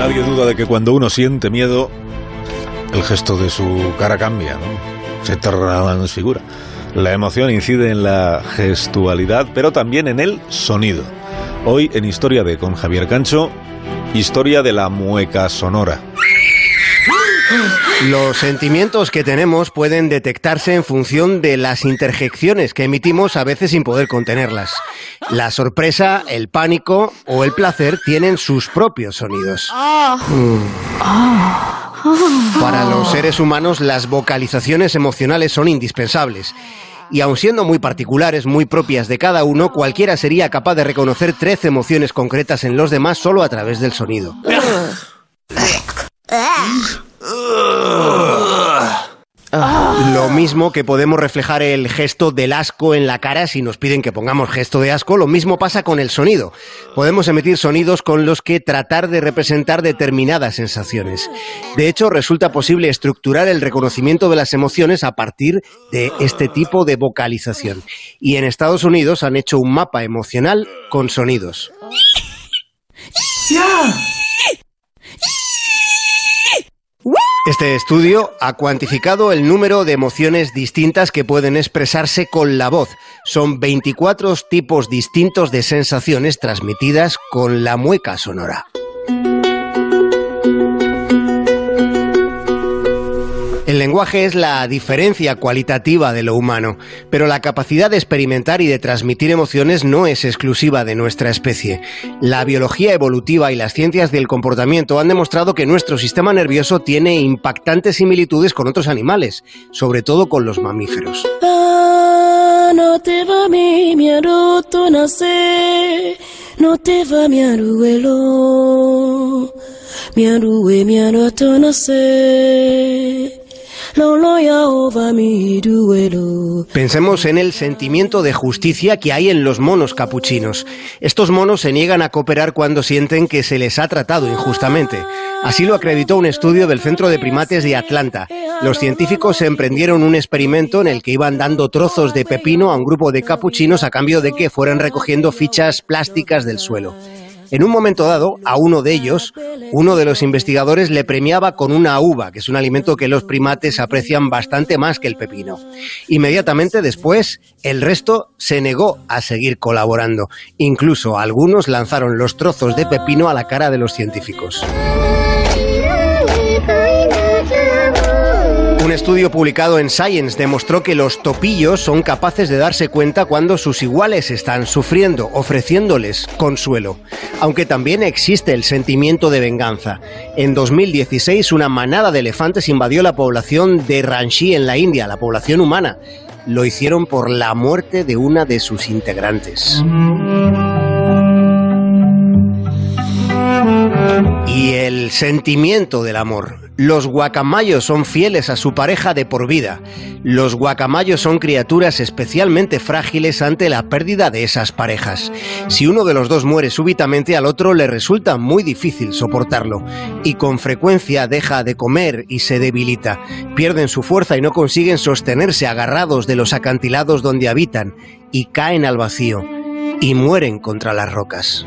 Nadie duda de que cuando uno siente miedo, el gesto de su cara cambia, ¿no? Se transfigura. La emoción incide en la gestualidad, pero también en el sonido. Hoy en Historia de con Javier Cancho, historia de la mueca sonora. Los sentimientos que tenemos pueden detectarse en función de las interjecciones que emitimos a veces sin poder contenerlas. La sorpresa, el pánico o el placer tienen sus propios sonidos. Para los seres humanos las vocalizaciones emocionales son indispensables. Y aun siendo muy particulares, muy propias de cada uno, cualquiera sería capaz de reconocer 13 emociones concretas en los demás solo a través del sonido. Lo mismo que podemos reflejar el gesto del asco en la cara si nos piden que pongamos gesto de asco, lo mismo pasa con el sonido. Podemos emitir sonidos con los que tratar de representar determinadas sensaciones. De hecho, resulta posible estructurar el reconocimiento de las emociones a partir de este tipo de vocalización. Y en Estados Unidos han hecho un mapa emocional con sonidos. Este estudio ha cuantificado el número de emociones distintas que pueden expresarse con la voz. Son 24 tipos distintos de sensaciones transmitidas con la mueca sonora. Lenguaje es la diferencia cualitativa de lo humano, pero la capacidad de experimentar y de transmitir emociones no es exclusiva de nuestra especie. La biología evolutiva y las ciencias del comportamiento han demostrado que nuestro sistema nervioso tiene impactantes similitudes con otros animales, sobre todo con los mamíferos. nace. Pensemos en el sentimiento de justicia que hay en los monos capuchinos. Estos monos se niegan a cooperar cuando sienten que se les ha tratado injustamente. Así lo acreditó un estudio del Centro de Primates de Atlanta. Los científicos emprendieron un experimento en el que iban dando trozos de pepino a un grupo de capuchinos a cambio de que fueran recogiendo fichas plásticas del suelo. En un momento dado, a uno de ellos, uno de los investigadores le premiaba con una uva, que es un alimento que los primates aprecian bastante más que el pepino. Inmediatamente después, el resto se negó a seguir colaborando. Incluso algunos lanzaron los trozos de pepino a la cara de los científicos. Estudio publicado en Science demostró que los topillos son capaces de darse cuenta cuando sus iguales están sufriendo, ofreciéndoles consuelo. Aunque también existe el sentimiento de venganza. En 2016 una manada de elefantes invadió la población de Ranchi en la India, la población humana. Lo hicieron por la muerte de una de sus integrantes. Sentimiento del amor. Los guacamayos son fieles a su pareja de por vida. Los guacamayos son criaturas especialmente frágiles ante la pérdida de esas parejas. Si uno de los dos muere súbitamente, al otro le resulta muy difícil soportarlo. Y con frecuencia deja de comer y se debilita. Pierden su fuerza y no consiguen sostenerse agarrados de los acantilados donde habitan. Y caen al vacío. Y mueren contra las rocas.